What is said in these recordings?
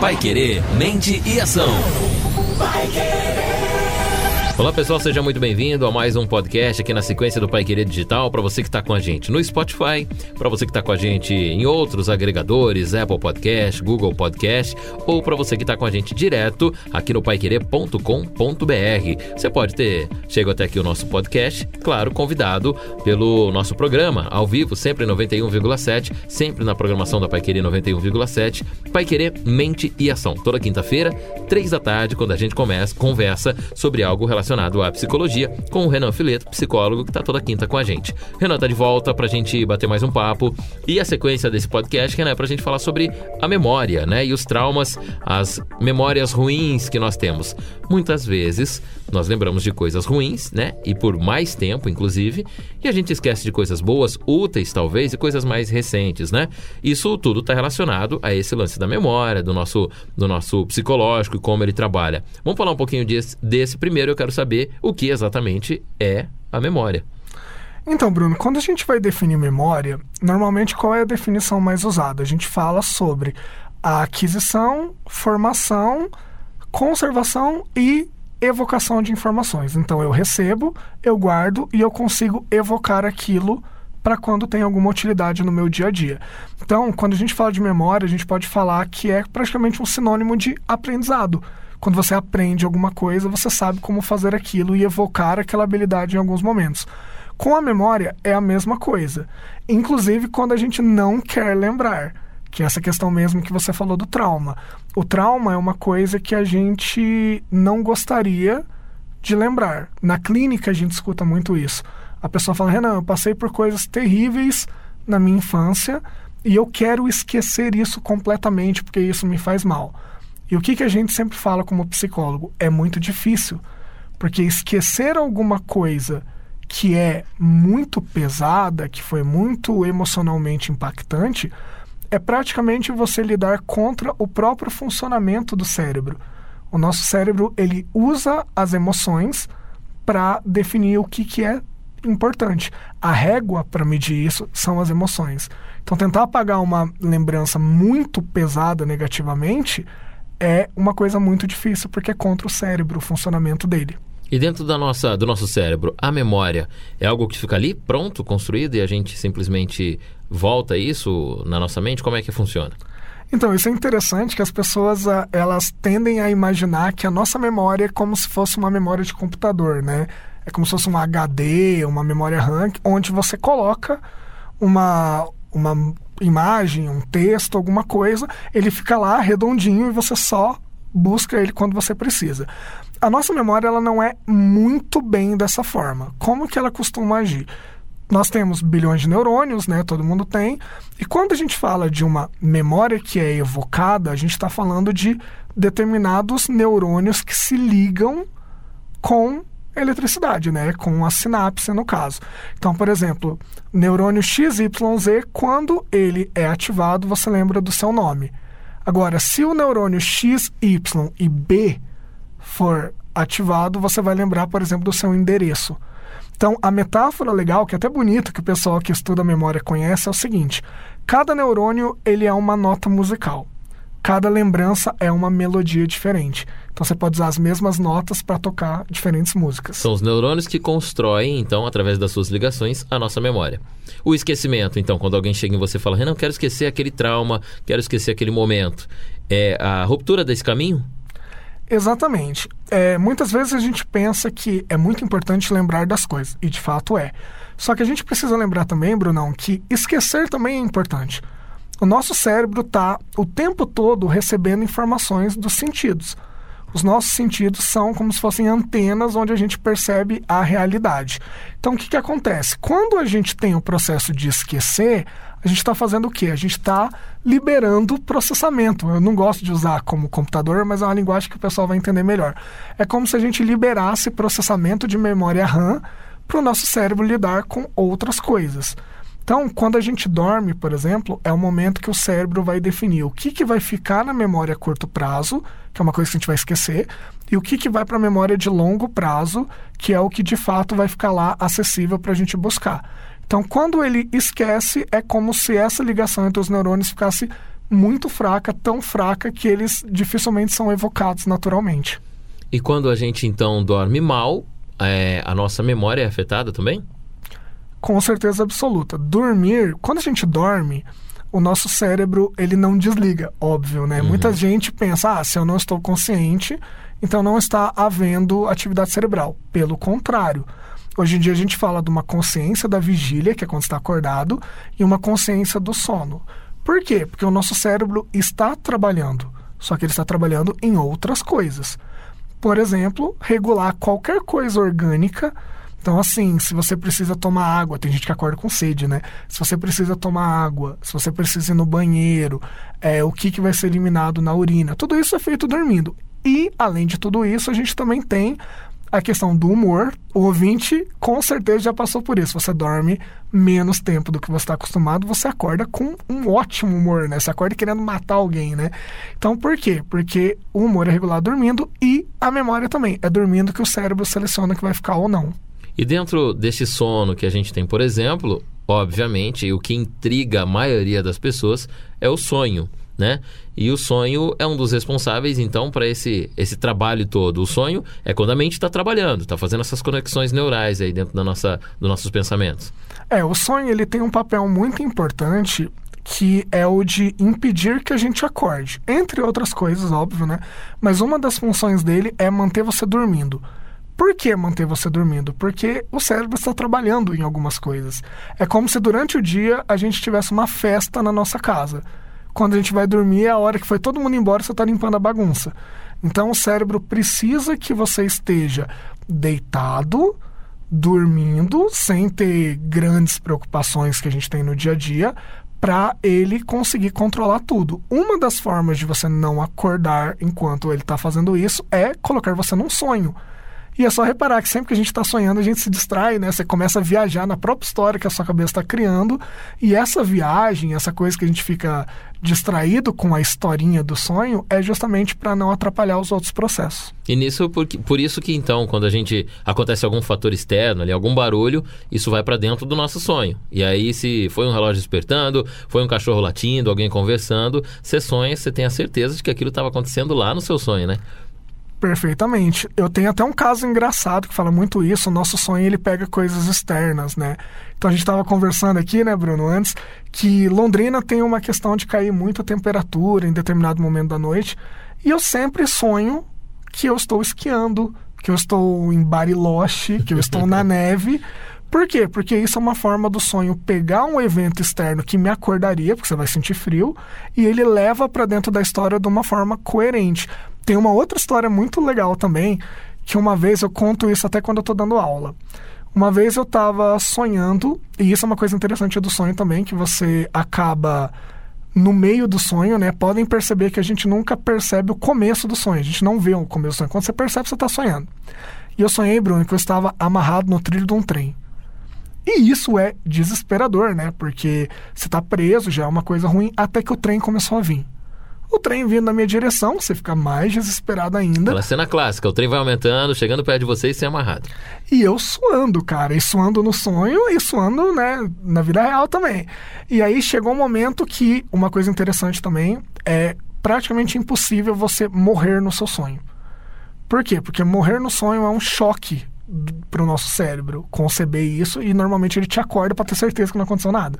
Pai Querer, mente e ação. Vai querer. Olá pessoal, seja muito bem-vindo a mais um podcast aqui na sequência do Pai Querer Digital. Para você que está com a gente no Spotify, para você que está com a gente em outros agregadores, Apple Podcast, Google Podcast, ou para você que está com a gente direto aqui no paiquerer.com.br. Você pode ter chego até aqui o nosso podcast, claro, convidado pelo nosso programa ao vivo, sempre 91,7, sempre na programação da Pai Querer 91,7. Pai Querer Mente e Ação. Toda quinta-feira, três da tarde, quando a gente começa, conversa sobre algo relacionado relacionado à psicologia com o Renan Fileto, psicólogo que está toda quinta com a gente. Renan está de volta para a gente bater mais um papo e a sequência desse podcast, Renan, é para a gente falar sobre a memória, né? E os traumas, as memórias ruins que nós temos. Muitas vezes nós lembramos de coisas ruins, né? E por mais tempo, inclusive, e a gente esquece de coisas boas, úteis talvez, e coisas mais recentes, né? Isso tudo está relacionado a esse lance da memória, do nosso, do nosso psicológico e como ele trabalha. Vamos falar um pouquinho desse, desse primeiro, eu quero saber o que exatamente é a memória. Então, Bruno, quando a gente vai definir memória, normalmente qual é a definição mais usada? A gente fala sobre a aquisição, formação, conservação e evocação de informações. Então, eu recebo, eu guardo e eu consigo evocar aquilo para quando tem alguma utilidade no meu dia a dia. Então, quando a gente fala de memória, a gente pode falar que é praticamente um sinônimo de aprendizado. Quando você aprende alguma coisa, você sabe como fazer aquilo e evocar aquela habilidade em alguns momentos. Com a memória é a mesma coisa, inclusive quando a gente não quer lembrar, que é essa questão mesmo que você falou do trauma. O trauma é uma coisa que a gente não gostaria de lembrar. Na clínica a gente escuta muito isso. A pessoa fala: Renan, eu passei por coisas terríveis na minha infância e eu quero esquecer isso completamente porque isso me faz mal. E o que, que a gente sempre fala como psicólogo? É muito difícil, porque esquecer alguma coisa que é muito pesada, que foi muito emocionalmente impactante, é praticamente você lidar contra o próprio funcionamento do cérebro. O nosso cérebro ele usa as emoções para definir o que, que é importante. A régua para medir isso são as emoções. Então, tentar apagar uma lembrança muito pesada negativamente é uma coisa muito difícil, porque é contra o cérebro, o funcionamento dele. E dentro da nossa, do nosso cérebro, a memória é algo que fica ali pronto, construído, e a gente simplesmente volta isso na nossa mente? Como é que funciona? Então, isso é interessante que as pessoas ah, elas tendem a imaginar que a nossa memória é como se fosse uma memória de computador, né? É como se fosse uma HD, uma memória RAM, onde você coloca uma, uma imagem, um texto, alguma coisa, ele fica lá redondinho e você só busca ele quando você precisa. A nossa memória ela não é muito bem dessa forma. Como que ela costuma agir? Nós temos bilhões de neurônios, né? Todo mundo tem. E quando a gente fala de uma memória que é evocada, a gente está falando de determinados neurônios que se ligam com eletricidade, né? Com a sinapse, no caso. Então, por exemplo, neurônio XYZ, quando ele é ativado, você lembra do seu nome. Agora, se o neurônio X, Y e B for ativado, você vai lembrar, por exemplo, do seu endereço. Então, a metáfora legal, que é até bonita, que o pessoal que estuda a memória conhece, é o seguinte: cada neurônio ele é uma nota musical cada lembrança é uma melodia diferente. Então você pode usar as mesmas notas para tocar diferentes músicas. São os neurônios que constroem, então, através das suas ligações, a nossa memória. O esquecimento, então, quando alguém chega em você e fala, Renan, quero esquecer aquele trauma, quero esquecer aquele momento. É a ruptura desse caminho? Exatamente. É, muitas vezes a gente pensa que é muito importante lembrar das coisas, e de fato é. Só que a gente precisa lembrar também, Brunão, que esquecer também é importante. O nosso cérebro está o tempo todo recebendo informações dos sentidos. Os nossos sentidos são como se fossem antenas onde a gente percebe a realidade. Então, o que, que acontece? Quando a gente tem o processo de esquecer, a gente está fazendo o quê? A gente está liberando processamento. Eu não gosto de usar como computador, mas é uma linguagem que o pessoal vai entender melhor. É como se a gente liberasse processamento de memória RAM para o nosso cérebro lidar com outras coisas. Então, quando a gente dorme, por exemplo, é o momento que o cérebro vai definir o que, que vai ficar na memória a curto prazo, que é uma coisa que a gente vai esquecer, e o que, que vai para a memória de longo prazo, que é o que de fato vai ficar lá acessível para a gente buscar. Então, quando ele esquece, é como se essa ligação entre os neurônios ficasse muito fraca, tão fraca que eles dificilmente são evocados naturalmente. E quando a gente então dorme mal, é, a nossa memória é afetada também? Com certeza absoluta. Dormir, quando a gente dorme, o nosso cérebro ele não desliga, óbvio, né? Uhum. Muita gente pensa, ah, se eu não estou consciente, então não está havendo atividade cerebral. Pelo contrário. Hoje em dia a gente fala de uma consciência da vigília, que é quando está acordado, e uma consciência do sono. Por quê? Porque o nosso cérebro está trabalhando, só que ele está trabalhando em outras coisas. Por exemplo, regular qualquer coisa orgânica. Então, assim, se você precisa tomar água, tem gente que acorda com sede, né? Se você precisa tomar água, se você precisa ir no banheiro, é, o que, que vai ser eliminado na urina, tudo isso é feito dormindo. E, além de tudo isso, a gente também tem a questão do humor. O ouvinte com certeza já passou por isso. Você dorme menos tempo do que você está acostumado, você acorda com um ótimo humor, né? Você acorda querendo matar alguém, né? Então por quê? Porque o humor é regulado dormindo e a memória também. É dormindo que o cérebro seleciona que vai ficar ou não. E dentro desse sono que a gente tem, por exemplo, obviamente, o que intriga a maioria das pessoas é o sonho né? E o sonho é um dos responsáveis, então, para esse, esse trabalho todo. O sonho é quando a mente está trabalhando, está fazendo essas conexões neurais aí dentro da nossa, dos nossos pensamentos. É, o sonho ele tem um papel muito importante que é o de impedir que a gente acorde. Entre outras coisas, óbvio, né? Mas uma das funções dele é manter você dormindo. Por que manter você dormindo? Porque o cérebro está trabalhando em algumas coisas. É como se durante o dia a gente tivesse uma festa na nossa casa quando a gente vai dormir é a hora que foi todo mundo embora, você está limpando a bagunça. Então o cérebro precisa que você esteja deitado, dormindo, sem ter grandes preocupações que a gente tem no dia a dia, para ele conseguir controlar tudo. Uma das formas de você não acordar enquanto ele está fazendo isso é colocar você num sonho. E é só reparar que sempre que a gente está sonhando, a gente se distrai, né? Você começa a viajar na própria história que a sua cabeça está criando. E essa viagem, essa coisa que a gente fica distraído com a historinha do sonho, é justamente para não atrapalhar os outros processos. E nisso, por, por isso que então, quando a gente acontece algum fator externo, ali, algum barulho, isso vai para dentro do nosso sonho. E aí, se foi um relógio despertando, foi um cachorro latindo, alguém conversando, você sonha, você tem a certeza de que aquilo estava acontecendo lá no seu sonho, né? Perfeitamente. Eu tenho até um caso engraçado que fala muito isso. O nosso sonho ele pega coisas externas, né? Então a gente estava conversando aqui, né, Bruno, antes, que Londrina tem uma questão de cair muito a temperatura em determinado momento da noite. E eu sempre sonho que eu estou esquiando, que eu estou em Bariloche, que eu estou na neve. Por quê? Porque isso é uma forma do sonho pegar um evento externo que me acordaria, porque você vai sentir frio, e ele leva para dentro da história de uma forma coerente. Tem uma outra história muito legal também, que uma vez eu conto isso até quando eu estou dando aula. Uma vez eu estava sonhando, e isso é uma coisa interessante do sonho também, que você acaba no meio do sonho, né? Podem perceber que a gente nunca percebe o começo do sonho, a gente não vê o começo do sonho. Quando você percebe, você está sonhando. E eu sonhei, Bruno, que eu estava amarrado no trilho de um trem. E isso é desesperador, né? Porque você está preso, já é uma coisa ruim, até que o trem começou a vir o trem vindo na minha direção, você fica mais desesperado ainda. Aquela cena clássica, o trem vai aumentando, chegando perto de você e é amarrado. E eu suando, cara, e suando no sonho e suando, né, na vida real também. E aí chegou um momento que, uma coisa interessante também, é praticamente impossível você morrer no seu sonho. Por quê? Porque morrer no sonho é um choque para o nosso cérebro conceber isso e normalmente ele te acorda para ter certeza que não aconteceu nada.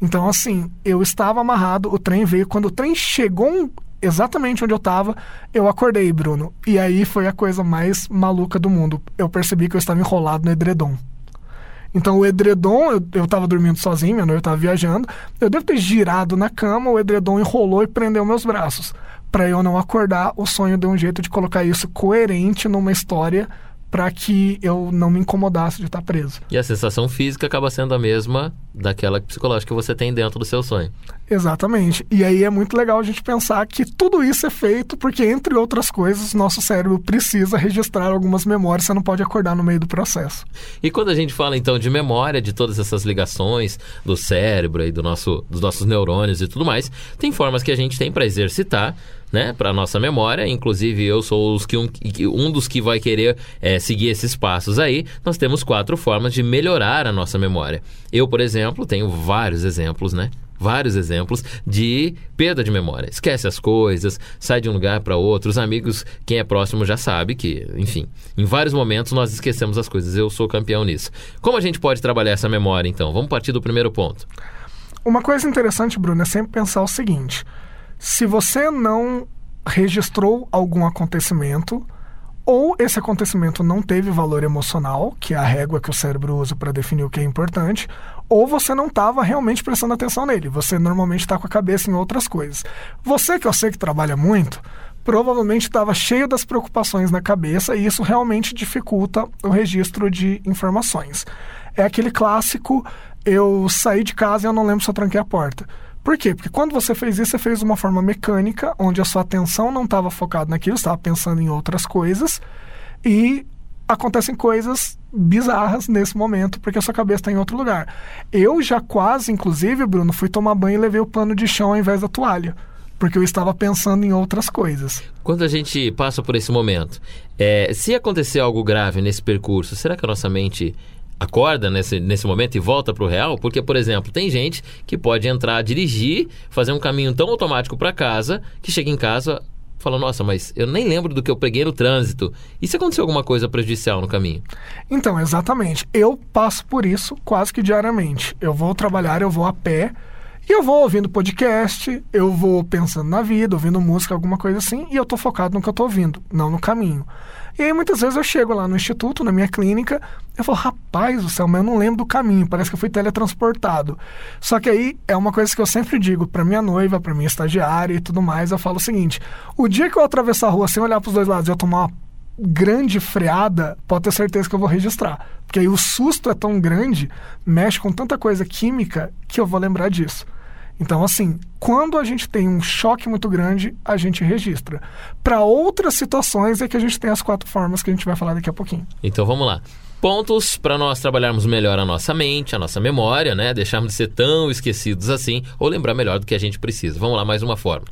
Então, assim, eu estava amarrado, o trem veio. Quando o trem chegou exatamente onde eu estava, eu acordei, Bruno. E aí foi a coisa mais maluca do mundo. Eu percebi que eu estava enrolado no edredom. Então, o edredom, eu, eu tava dormindo sozinho, minha noiva estava viajando. Eu devo ter girado na cama, o edredom enrolou e prendeu meus braços. Para eu não acordar, o sonho deu um jeito de colocar isso coerente numa história para que eu não me incomodasse de estar preso. E a sensação física acaba sendo a mesma daquela psicológica que você tem dentro do seu sonho. Exatamente. E aí é muito legal a gente pensar que tudo isso é feito porque, entre outras coisas, nosso cérebro precisa registrar algumas memórias, você não pode acordar no meio do processo. E quando a gente fala então de memória, de todas essas ligações do cérebro e do nosso, dos nossos neurônios e tudo mais, tem formas que a gente tem para exercitar né, para nossa memória. Inclusive, eu sou que um, um dos que vai querer é, seguir esses passos aí. Nós temos quatro formas de melhorar a nossa memória. Eu, por exemplo, tenho vários exemplos, né? vários exemplos de perda de memória. Esquece as coisas, sai de um lugar para outro. Os amigos, quem é próximo já sabe que, enfim, em vários momentos nós esquecemos as coisas. Eu sou campeão nisso. Como a gente pode trabalhar essa memória, então? Vamos partir do primeiro ponto. Uma coisa interessante, Bruno, é sempre pensar o seguinte: se você não registrou algum acontecimento, ou esse acontecimento não teve valor emocional, que é a régua que o cérebro usa para definir o que é importante, ou você não estava realmente prestando atenção nele. Você normalmente está com a cabeça em outras coisas. Você, que eu sei que trabalha muito, provavelmente estava cheio das preocupações na cabeça e isso realmente dificulta o registro de informações. É aquele clássico: eu saí de casa e eu não lembro se eu tranquei a porta. Por quê? Porque quando você fez isso, você fez de uma forma mecânica, onde a sua atenção não estava focada naquilo, estava pensando em outras coisas, e acontecem coisas bizarras nesse momento, porque a sua cabeça está em outro lugar. Eu já quase, inclusive, Bruno, fui tomar banho e levei o pano de chão ao invés da toalha. Porque eu estava pensando em outras coisas. Quando a gente passa por esse momento, é, se acontecer algo grave nesse percurso, será que a nossa mente acorda nesse, nesse momento e volta para o real? Porque, por exemplo, tem gente que pode entrar, dirigir, fazer um caminho tão automático para casa que chega em casa fala, nossa, mas eu nem lembro do que eu peguei no trânsito. E se aconteceu alguma coisa prejudicial no caminho? Então, exatamente. Eu passo por isso quase que diariamente. Eu vou trabalhar, eu vou a pé. E eu vou ouvindo podcast, eu vou pensando na vida, ouvindo música, alguma coisa assim, e eu tô focado no que eu tô ouvindo, não no caminho. E aí muitas vezes eu chego lá no instituto, na minha clínica, eu falo, rapaz do céu, mas eu não lembro do caminho, parece que eu fui teletransportado. Só que aí é uma coisa que eu sempre digo para minha noiva, para minha estagiária e tudo mais, eu falo o seguinte: o dia que eu atravessar a rua sem olhar para os dois lados e eu tomar uma grande freada, pode ter certeza que eu vou registrar. Porque aí o susto é tão grande, mexe com tanta coisa química, que eu vou lembrar disso. Então, assim, quando a gente tem um choque muito grande, a gente registra. Para outras situações é que a gente tem as quatro formas que a gente vai falar daqui a pouquinho. Então, vamos lá. Pontos para nós trabalharmos melhor a nossa mente, a nossa memória, né? Deixarmos de ser tão esquecidos assim, ou lembrar melhor do que a gente precisa. Vamos lá, mais uma forma.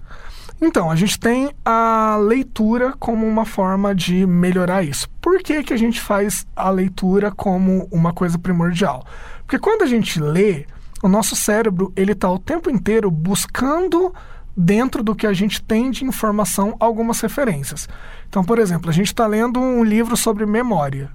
Então, a gente tem a leitura como uma forma de melhorar isso. Por que, que a gente faz a leitura como uma coisa primordial? Porque quando a gente lê, o nosso cérebro ele está o tempo inteiro buscando dentro do que a gente tem de informação algumas referências. Então, por exemplo, a gente está lendo um livro sobre memória.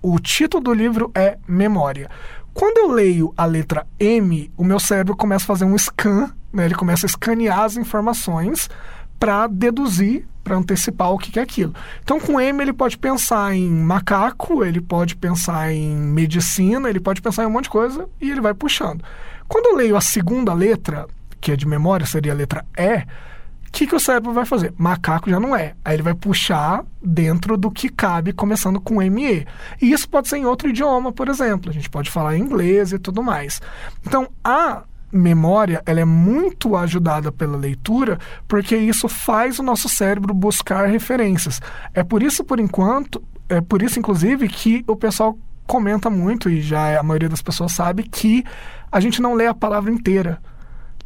O título do livro é Memória. Quando eu leio a letra M, o meu cérebro começa a fazer um scan, né? ele começa a escanear as informações para deduzir, para antecipar o que é aquilo. Então, com M, ele pode pensar em macaco, ele pode pensar em medicina, ele pode pensar em um monte de coisa e ele vai puxando. Quando eu leio a segunda letra, que é de memória, seria a letra E, o que, que o cérebro vai fazer? Macaco já não é. Aí ele vai puxar dentro do que cabe, começando com ME. E isso pode ser em outro idioma, por exemplo. A gente pode falar em inglês e tudo mais. Então, a memória ela é muito ajudada pela leitura, porque isso faz o nosso cérebro buscar referências. É por isso, por enquanto, é por isso, inclusive, que o pessoal comenta muito, e já a maioria das pessoas sabe, que a gente não lê a palavra inteira.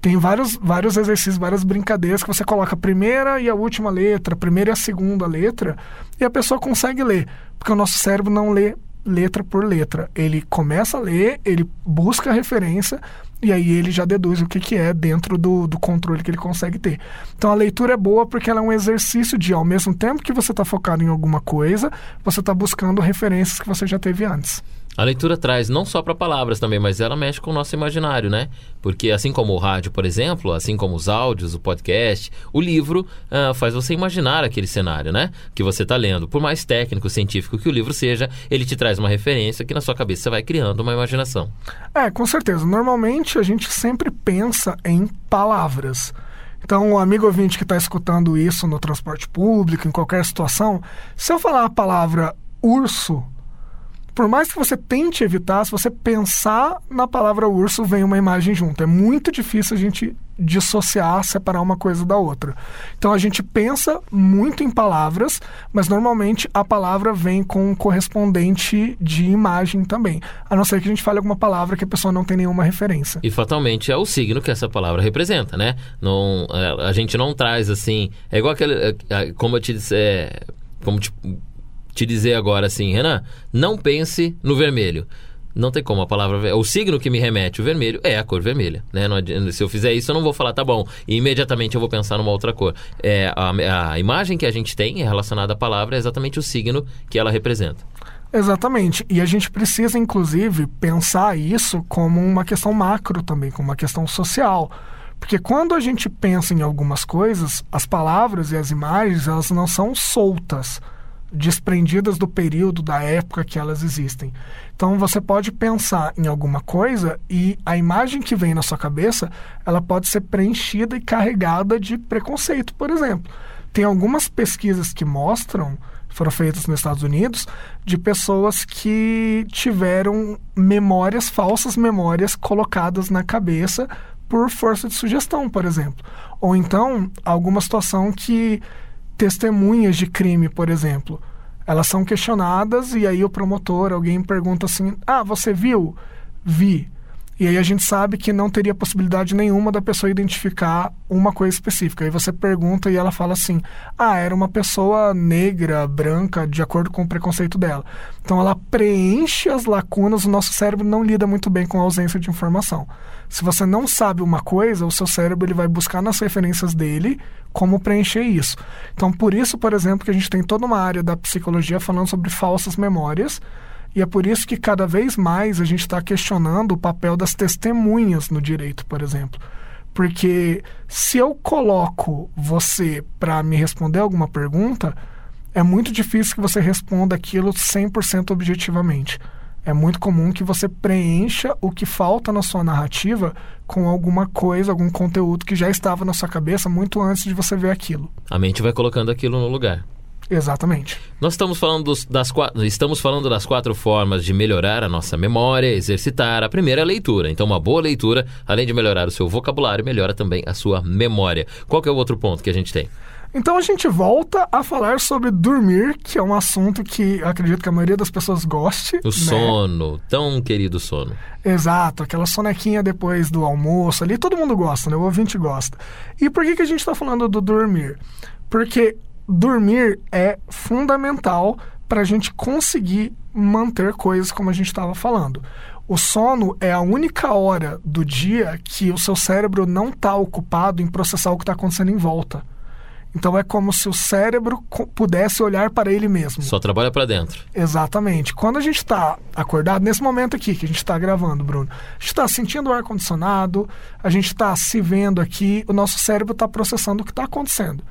Tem vários, vários exercícios, várias brincadeiras que você coloca a primeira e a última letra, a primeira e a segunda letra, e a pessoa consegue ler, porque o nosso cérebro não lê letra por letra. Ele começa a ler, ele busca a referência e aí ele já deduz o que, que é dentro do, do controle que ele consegue ter. Então a leitura é boa porque ela é um exercício de, ao mesmo tempo que você está focado em alguma coisa, você está buscando referências que você já teve antes. A leitura traz não só para palavras também, mas ela mexe com o nosso imaginário, né? Porque assim como o rádio, por exemplo, assim como os áudios, o podcast, o livro uh, faz você imaginar aquele cenário, né? Que você está lendo. Por mais técnico, científico que o livro seja, ele te traz uma referência que na sua cabeça você vai criando uma imaginação. É, com certeza. Normalmente a gente sempre pensa em palavras. Então, o amigo ouvinte que está escutando isso no transporte público, em qualquer situação, se eu falar a palavra urso, por mais que você tente evitar, se você pensar na palavra urso, vem uma imagem junto. É muito difícil a gente dissociar, separar uma coisa da outra. Então a gente pensa muito em palavras, mas normalmente a palavra vem com um correspondente de imagem também. A não ser que a gente fale alguma palavra que a pessoa não tem nenhuma referência. E fatalmente é o signo que essa palavra representa, né? Não, é, a gente não traz assim. É igual aquele. É, é, como eu te disse. É, como te, te dizer agora assim, Renan, não pense no vermelho. Não tem como a palavra. O signo que me remete o vermelho é a cor vermelha. Né? Não, se eu fizer isso, eu não vou falar, tá bom, e imediatamente eu vou pensar numa outra cor. É, a, a imagem que a gente tem relacionada à palavra é exatamente o signo que ela representa. Exatamente. E a gente precisa, inclusive, pensar isso como uma questão macro também, como uma questão social. Porque quando a gente pensa em algumas coisas, as palavras e as imagens, elas não são soltas, desprendidas do período, da época que elas existem. Então você pode pensar em alguma coisa e a imagem que vem na sua cabeça, ela pode ser preenchida e carregada de preconceito, por exemplo. Tem algumas pesquisas que mostram foram feitas nos Estados Unidos de pessoas que tiveram memórias, falsas memórias colocadas na cabeça por força de sugestão, por exemplo. Ou então, alguma situação que testemunhas de crime, por exemplo, elas são questionadas e aí o promotor, alguém pergunta assim: "Ah, você viu?" Vi. E aí a gente sabe que não teria possibilidade nenhuma da pessoa identificar uma coisa específica. Aí você pergunta e ela fala assim: ah, era uma pessoa negra, branca, de acordo com o preconceito dela. Então ela preenche as lacunas, o nosso cérebro não lida muito bem com a ausência de informação. Se você não sabe uma coisa, o seu cérebro ele vai buscar nas referências dele como preencher isso. Então, por isso, por exemplo, que a gente tem toda uma área da psicologia falando sobre falsas memórias e é por isso que cada vez mais a gente está questionando o papel das testemunhas no direito, por exemplo. Porque se eu coloco você para me responder alguma pergunta, é muito difícil que você responda aquilo 100% objetivamente. É muito comum que você preencha o que falta na sua narrativa com alguma coisa, algum conteúdo que já estava na sua cabeça muito antes de você ver aquilo. A mente vai colocando aquilo no lugar. Exatamente. Nós estamos falando, dos, das, estamos falando das quatro formas de melhorar a nossa memória, exercitar. A primeira é a leitura. Então, uma boa leitura, além de melhorar o seu vocabulário, melhora também a sua memória. Qual é o outro ponto que a gente tem? Então a gente volta a falar sobre dormir, que é um assunto que acredito que a maioria das pessoas goste. O né? sono, tão querido sono. Exato, aquela sonequinha depois do almoço ali, todo mundo gosta, né? O ouvinte gosta. E por que, que a gente está falando do dormir? Porque dormir é fundamental para a gente conseguir manter coisas como a gente estava falando. O sono é a única hora do dia que o seu cérebro não está ocupado em processar o que está acontecendo em volta. Então é como se o cérebro pudesse olhar para ele mesmo. Só trabalha para dentro. Exatamente. Quando a gente está acordado, nesse momento aqui que a gente está gravando, Bruno, a gente está sentindo o ar-condicionado, a gente está se vendo aqui, o nosso cérebro está processando o que está acontecendo.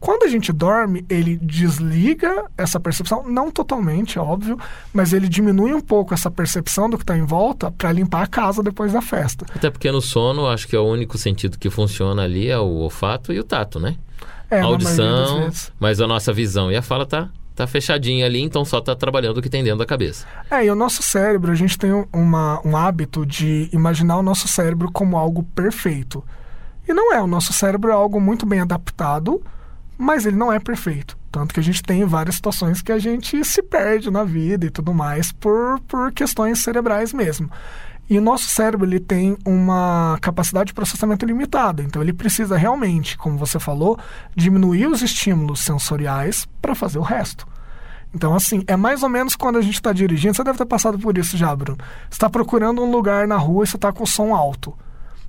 Quando a gente dorme, ele desliga essa percepção, não totalmente, óbvio, mas ele diminui um pouco essa percepção do que está em volta para limpar a casa depois da festa. Até porque no sono, acho que é o único sentido que funciona ali é o olfato e o tato, né? É, a audição, mas a nossa visão e a fala tá tá fechadinha ali, então só tá trabalhando o que tem dentro da cabeça. É, e o nosso cérebro, a gente tem uma, um hábito de imaginar o nosso cérebro como algo perfeito. E não é, o nosso cérebro é algo muito bem adaptado mas ele não é perfeito. Tanto que a gente tem várias situações que a gente se perde na vida e tudo mais por, por questões cerebrais mesmo. E o nosso cérebro ele tem uma capacidade de processamento limitada, então ele precisa realmente, como você falou, diminuir os estímulos sensoriais para fazer o resto. Então, assim, é mais ou menos quando a gente está dirigindo, você deve ter passado por isso já, Bruno. Você está procurando um lugar na rua e você está com o som alto.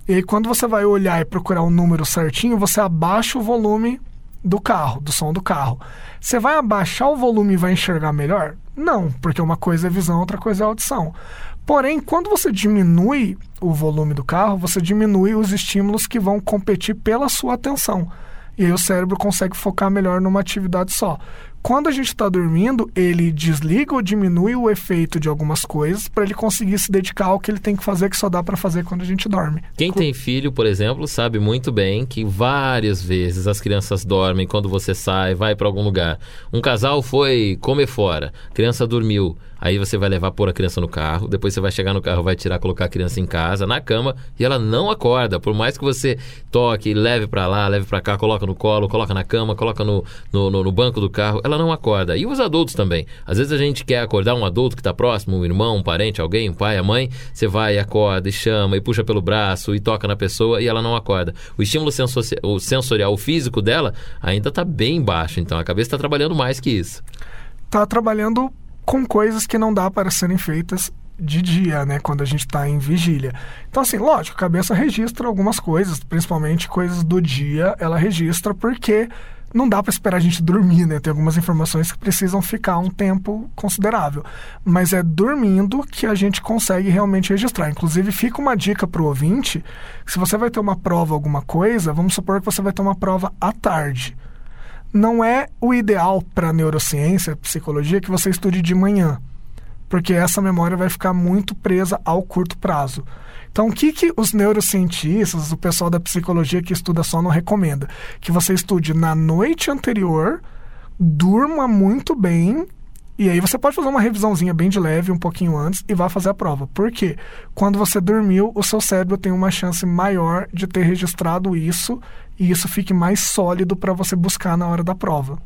E aí, quando você vai olhar e procurar o um número certinho, você abaixa o volume do carro, do som do carro. Você vai abaixar o volume e vai enxergar melhor? Não, porque uma coisa é visão, outra coisa é audição. Porém, quando você diminui o volume do carro, você diminui os estímulos que vão competir pela sua atenção. E aí o cérebro consegue focar melhor numa atividade só. Quando a gente está dormindo, ele desliga ou diminui o efeito de algumas coisas para ele conseguir se dedicar ao que ele tem que fazer, que só dá para fazer quando a gente dorme. Quem tem filho, por exemplo, sabe muito bem que várias vezes as crianças dormem quando você sai, vai para algum lugar. Um casal foi comer fora, a criança dormiu. Aí você vai levar pôr a criança no carro, depois você vai chegar no carro, vai tirar, colocar a criança em casa, na cama, e ela não acorda. Por mais que você toque, leve para lá, leve para cá, coloca no colo, coloca na cama, coloca no, no, no, no, banco do carro, ela não acorda. E os adultos também. Às vezes a gente quer acordar um adulto que está próximo, um irmão, um parente, alguém, um pai, a mãe, você vai, acorda e chama e puxa pelo braço e toca na pessoa e ela não acorda. O estímulo sensorial, o, sensorial, o físico dela ainda está bem baixo, então a cabeça está trabalhando mais que isso. Está trabalhando com coisas que não dá para serem feitas de dia, né? Quando a gente está em vigília. Então, assim, lógico, a cabeça registra algumas coisas, principalmente coisas do dia, ela registra porque não dá para esperar a gente dormir, né? Tem algumas informações que precisam ficar um tempo considerável. Mas é dormindo que a gente consegue realmente registrar. Inclusive, fica uma dica para o ouvinte: se você vai ter uma prova, alguma coisa, vamos supor que você vai ter uma prova à tarde. Não é o ideal para neurociência, psicologia, que você estude de manhã, porque essa memória vai ficar muito presa ao curto prazo. Então, o que, que os neurocientistas, o pessoal da psicologia que estuda só não recomenda? Que você estude na noite anterior, durma muito bem e aí você pode fazer uma revisãozinha bem de leve um pouquinho antes e vá fazer a prova. Por quê? Quando você dormiu, o seu cérebro tem uma chance maior de ter registrado isso e isso fique mais sólido para você buscar na hora da prova.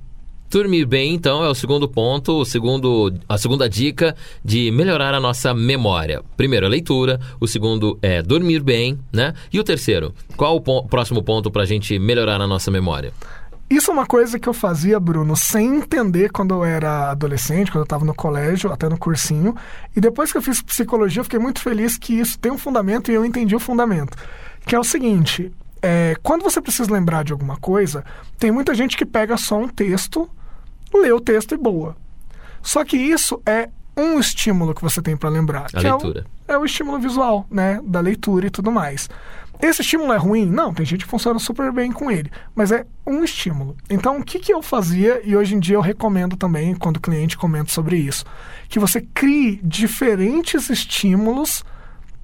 Dormir bem, então, é o segundo ponto, o segundo, a segunda dica de melhorar a nossa memória. Primeiro, a leitura. O segundo é dormir bem, né? E o terceiro, qual o po próximo ponto para a gente melhorar a nossa memória? Isso é uma coisa que eu fazia, Bruno, sem entender quando eu era adolescente, quando eu estava no colégio, até no cursinho. E depois que eu fiz psicologia, eu fiquei muito feliz que isso tem um fundamento e eu entendi o fundamento. Que é o seguinte: é, quando você precisa lembrar de alguma coisa, tem muita gente que pega só um texto, lê o texto e boa. Só que isso é um estímulo que você tem para lembrar. A leitura. É o, é o estímulo visual, né? Da leitura e tudo mais. Esse estímulo é ruim? Não, tem gente que funciona super bem com ele, mas é um estímulo. Então, o que, que eu fazia e hoje em dia eu recomendo também, quando o cliente comenta sobre isso, que você crie diferentes estímulos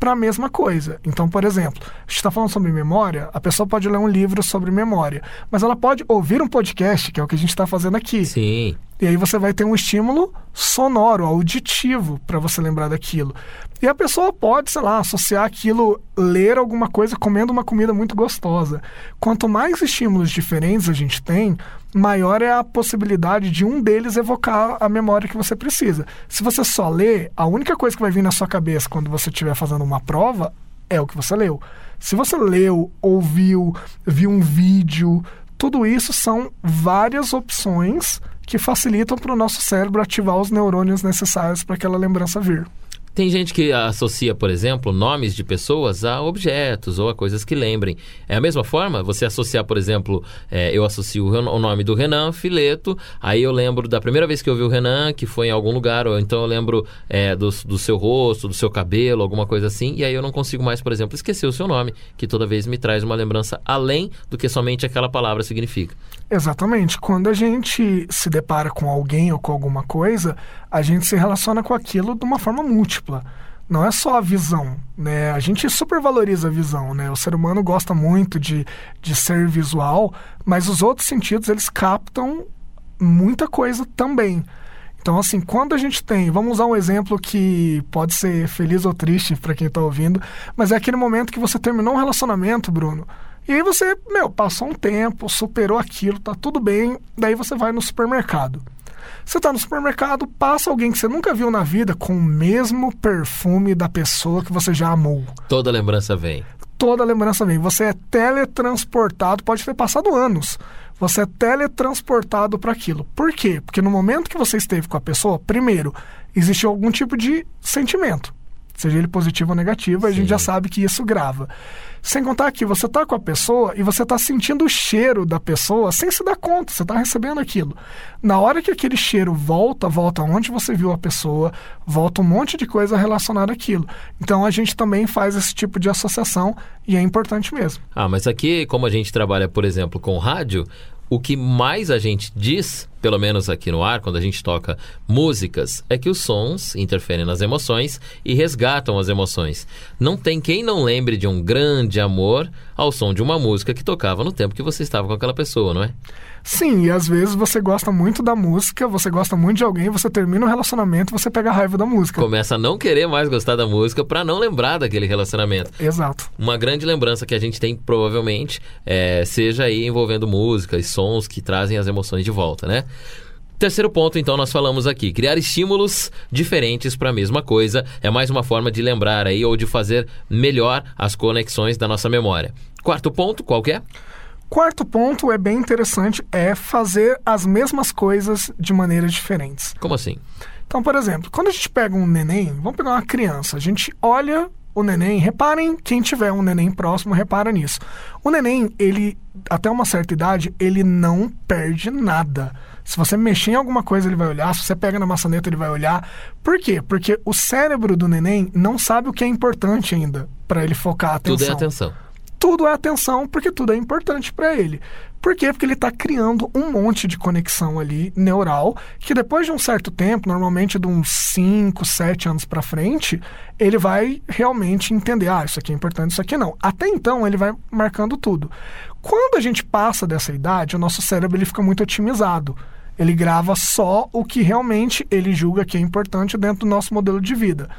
para a mesma coisa. Então, por exemplo, a gente está falando sobre memória, a pessoa pode ler um livro sobre memória, mas ela pode ouvir um podcast, que é o que a gente está fazendo aqui. Sim. E aí você vai ter um estímulo sonoro, auditivo, para você lembrar daquilo. E a pessoa pode, sei lá, associar aquilo, ler alguma coisa comendo uma comida muito gostosa. Quanto mais estímulos diferentes a gente tem, maior é a possibilidade de um deles evocar a memória que você precisa. Se você só lê, a única coisa que vai vir na sua cabeça quando você estiver fazendo uma prova é o que você leu. Se você leu, ouviu, viu um vídeo, tudo isso são várias opções que facilitam para o nosso cérebro ativar os neurônios necessários para aquela lembrança vir. Tem gente que associa, por exemplo, nomes de pessoas a objetos ou a coisas que lembrem. É a mesma forma? Você associar, por exemplo, é, eu associo o nome do Renan Fileto, aí eu lembro da primeira vez que eu vi o Renan, que foi em algum lugar, ou então eu lembro é, do, do seu rosto, do seu cabelo, alguma coisa assim, e aí eu não consigo mais, por exemplo, esquecer o seu nome, que toda vez me traz uma lembrança além do que somente aquela palavra significa. Exatamente. Quando a gente se depara com alguém ou com alguma coisa, a gente se relaciona com aquilo de uma forma múltipla. Não é só a visão, né? A gente supervaloriza a visão, né? O ser humano gosta muito de, de ser visual, mas os outros sentidos, eles captam muita coisa também. Então, assim, quando a gente tem, vamos usar um exemplo que pode ser feliz ou triste para quem está ouvindo, mas é aquele momento que você terminou um relacionamento, Bruno. E aí você, meu, passou um tempo, superou aquilo, tá tudo bem, daí você vai no supermercado. Você está no supermercado, passa alguém que você nunca viu na vida com o mesmo perfume da pessoa que você já amou. Toda lembrança vem. Toda lembrança vem. Você é teletransportado, pode ter passado anos. Você é teletransportado para aquilo. Por quê? Porque no momento que você esteve com a pessoa, primeiro, existiu algum tipo de sentimento seja ele positivo ou negativo, Sim. a gente já sabe que isso grava. Sem contar que você está com a pessoa e você está sentindo o cheiro da pessoa sem se dar conta, você está recebendo aquilo. Na hora que aquele cheiro volta, volta onde você viu a pessoa, volta um monte de coisa relacionada àquilo. Então a gente também faz esse tipo de associação e é importante mesmo. Ah, mas aqui, como a gente trabalha, por exemplo, com rádio, o que mais a gente diz, pelo menos aqui no ar, quando a gente toca músicas, é que os sons interferem nas emoções e resgatam as emoções. Não tem quem não lembre de um grande amor ao som de uma música que tocava no tempo que você estava com aquela pessoa, não é? Sim, e às vezes você gosta muito da música, você gosta muito de alguém, você termina o um relacionamento você pega a raiva da música. Começa a não querer mais gostar da música para não lembrar daquele relacionamento. Exato. Uma grande lembrança que a gente tem, provavelmente, é, seja aí envolvendo música e sons que trazem as emoções de volta, né? Terceiro ponto, então, nós falamos aqui: criar estímulos diferentes para a mesma coisa é mais uma forma de lembrar aí ou de fazer melhor as conexões da nossa memória. Quarto ponto, qual que é? Quarto ponto é bem interessante, é fazer as mesmas coisas de maneiras diferentes. Como assim? Então, por exemplo, quando a gente pega um neném, vamos pegar uma criança, a gente olha o neném, reparem, quem tiver um neném próximo, repara nisso. O neném, ele, até uma certa idade, ele não perde nada. Se você mexer em alguma coisa, ele vai olhar. Se você pega na maçaneta, ele vai olhar. Por quê? Porque o cérebro do neném não sabe o que é importante ainda para ele focar a atenção. Tudo é atenção. Tudo é atenção, porque tudo é importante para ele. Por quê? Porque ele está criando um monte de conexão ali neural, que depois de um certo tempo, normalmente de uns 5, 7 anos para frente, ele vai realmente entender, ah, isso aqui é importante, isso aqui não. Até então, ele vai marcando tudo. Quando a gente passa dessa idade, o nosso cérebro ele fica muito otimizado. Ele grava só o que realmente ele julga que é importante dentro do nosso modelo de vida.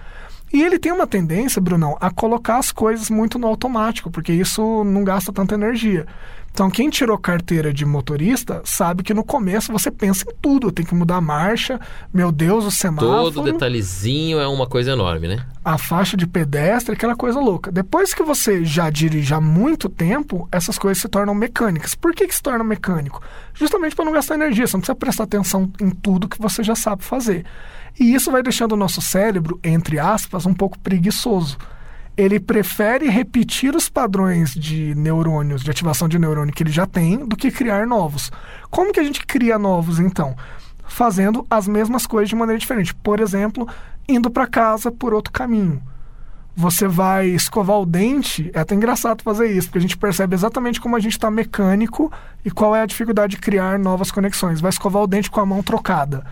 E ele tem uma tendência, Brunão, a colocar as coisas muito no automático, porque isso não gasta tanta energia. Então, quem tirou carteira de motorista sabe que no começo você pensa em tudo. Tem que mudar a marcha, meu Deus, o semáforo. Todo detalhezinho é uma coisa enorme, né? A faixa de pedestre, aquela coisa louca. Depois que você já dirige há muito tempo, essas coisas se tornam mecânicas. Por que, que se torna mecânico? Justamente para não gastar energia. Você não precisa prestar atenção em tudo que você já sabe fazer. E isso vai deixando o nosso cérebro, entre aspas, um pouco preguiçoso ele prefere repetir os padrões de neurônios, de ativação de neurônio que ele já tem, do que criar novos. Como que a gente cria novos, então? Fazendo as mesmas coisas de maneira diferente. Por exemplo, indo para casa por outro caminho. Você vai escovar o dente, é até engraçado fazer isso, porque a gente percebe exatamente como a gente está mecânico e qual é a dificuldade de criar novas conexões. Vai escovar o dente com a mão trocada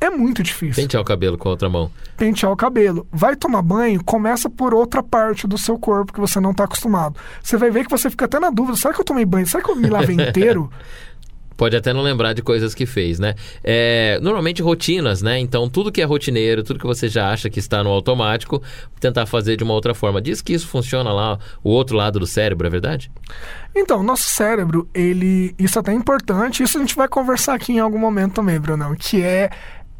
é muito difícil. Pentear o cabelo com a outra mão. Pentear o cabelo. Vai tomar banho, começa por outra parte do seu corpo que você não está acostumado. Você vai ver que você fica até na dúvida: será que eu tomei banho? Será que eu me lavei inteiro? Pode até não lembrar de coisas que fez, né? É, normalmente rotinas, né? Então, tudo que é rotineiro, tudo que você já acha que está no automático, tentar fazer de uma outra forma. Diz que isso funciona lá, o outro lado do cérebro, é verdade? Então, nosso cérebro, ele. Isso é até importante, isso a gente vai conversar aqui em algum momento também, Brunão, que é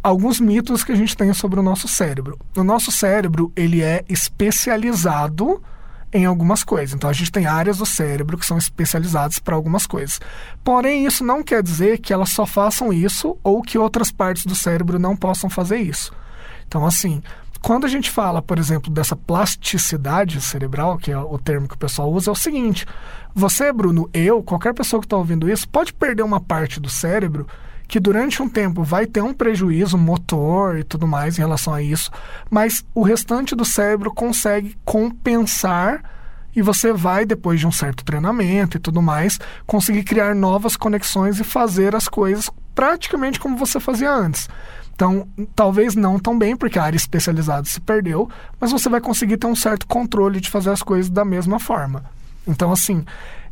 alguns mitos que a gente tem sobre o nosso cérebro. O nosso cérebro, ele é especializado em algumas coisas. Então a gente tem áreas do cérebro que são especializadas para algumas coisas. Porém, isso não quer dizer que elas só façam isso ou que outras partes do cérebro não possam fazer isso. Então, assim, quando a gente fala, por exemplo, dessa plasticidade cerebral, que é o termo que o pessoal usa, é o seguinte: você, Bruno, eu, qualquer pessoa que está ouvindo isso, pode perder uma parte do cérebro que durante um tempo vai ter um prejuízo motor e tudo mais em relação a isso, mas o restante do cérebro consegue compensar e você vai, depois de um certo treinamento e tudo mais, conseguir criar novas conexões e fazer as coisas praticamente como você fazia antes. Então, talvez não tão bem, porque a área especializada se perdeu, mas você vai conseguir ter um certo controle de fazer as coisas da mesma forma. Então, assim,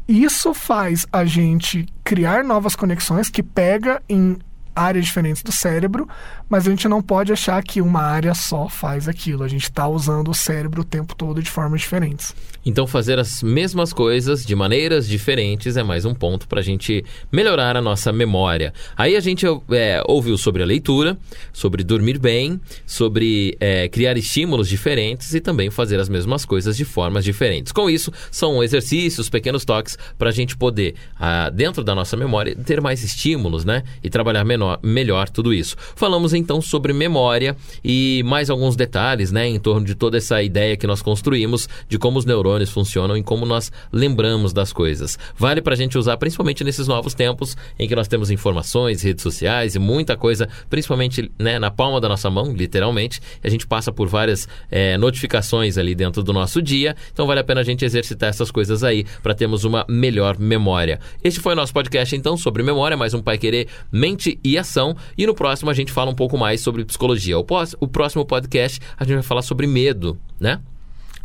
isso faz a gente criar novas conexões que pega em áreas diferentes do cérebro, mas a gente não pode achar que uma área só faz aquilo. A gente está usando o cérebro o tempo todo de formas diferentes. Então, fazer as mesmas coisas de maneiras diferentes é mais um ponto para a gente melhorar a nossa memória. Aí a gente é, ouviu sobre a leitura, sobre dormir bem, sobre é, criar estímulos diferentes e também fazer as mesmas coisas de formas diferentes. Com isso, são exercícios, pequenos toques para a gente poder, ah, dentro da nossa memória, ter mais estímulos, né? E trabalhar menor, melhor tudo isso. Falamos então sobre memória e mais alguns detalhes, né? Em torno de toda essa ideia que nós construímos de como os neurônios neurônios funcionam e como nós lembramos das coisas. Vale para a gente usar principalmente nesses novos tempos em que nós temos informações, redes sociais e muita coisa, principalmente né, na palma da nossa mão, literalmente. A gente passa por várias é, notificações ali dentro do nosso dia, então vale a pena a gente exercitar essas coisas aí para termos uma melhor memória. Este foi o nosso podcast então sobre memória, mais um Pai Querer Mente e Ação. E no próximo a gente fala um pouco mais sobre psicologia. O, próximo podcast a gente vai falar sobre medo, né?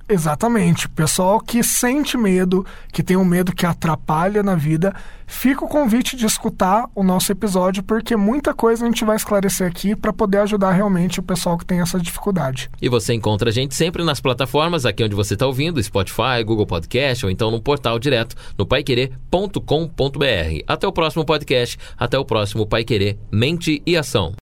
Exatamente. Pessoal que sente medo, que tem um medo que atrapalha na vida, fica o convite de escutar o nosso episódio, porque muita coisa a gente vai esclarecer aqui para poder ajudar realmente o pessoal que tem essa dificuldade. E você encontra a gente sempre nas plataformas aqui onde você está ouvindo, Spotify, Google Podcast ou então no portal direto no paiquerer.com.br. Até o próximo podcast, até o próximo Pai Querer Mente e Ação.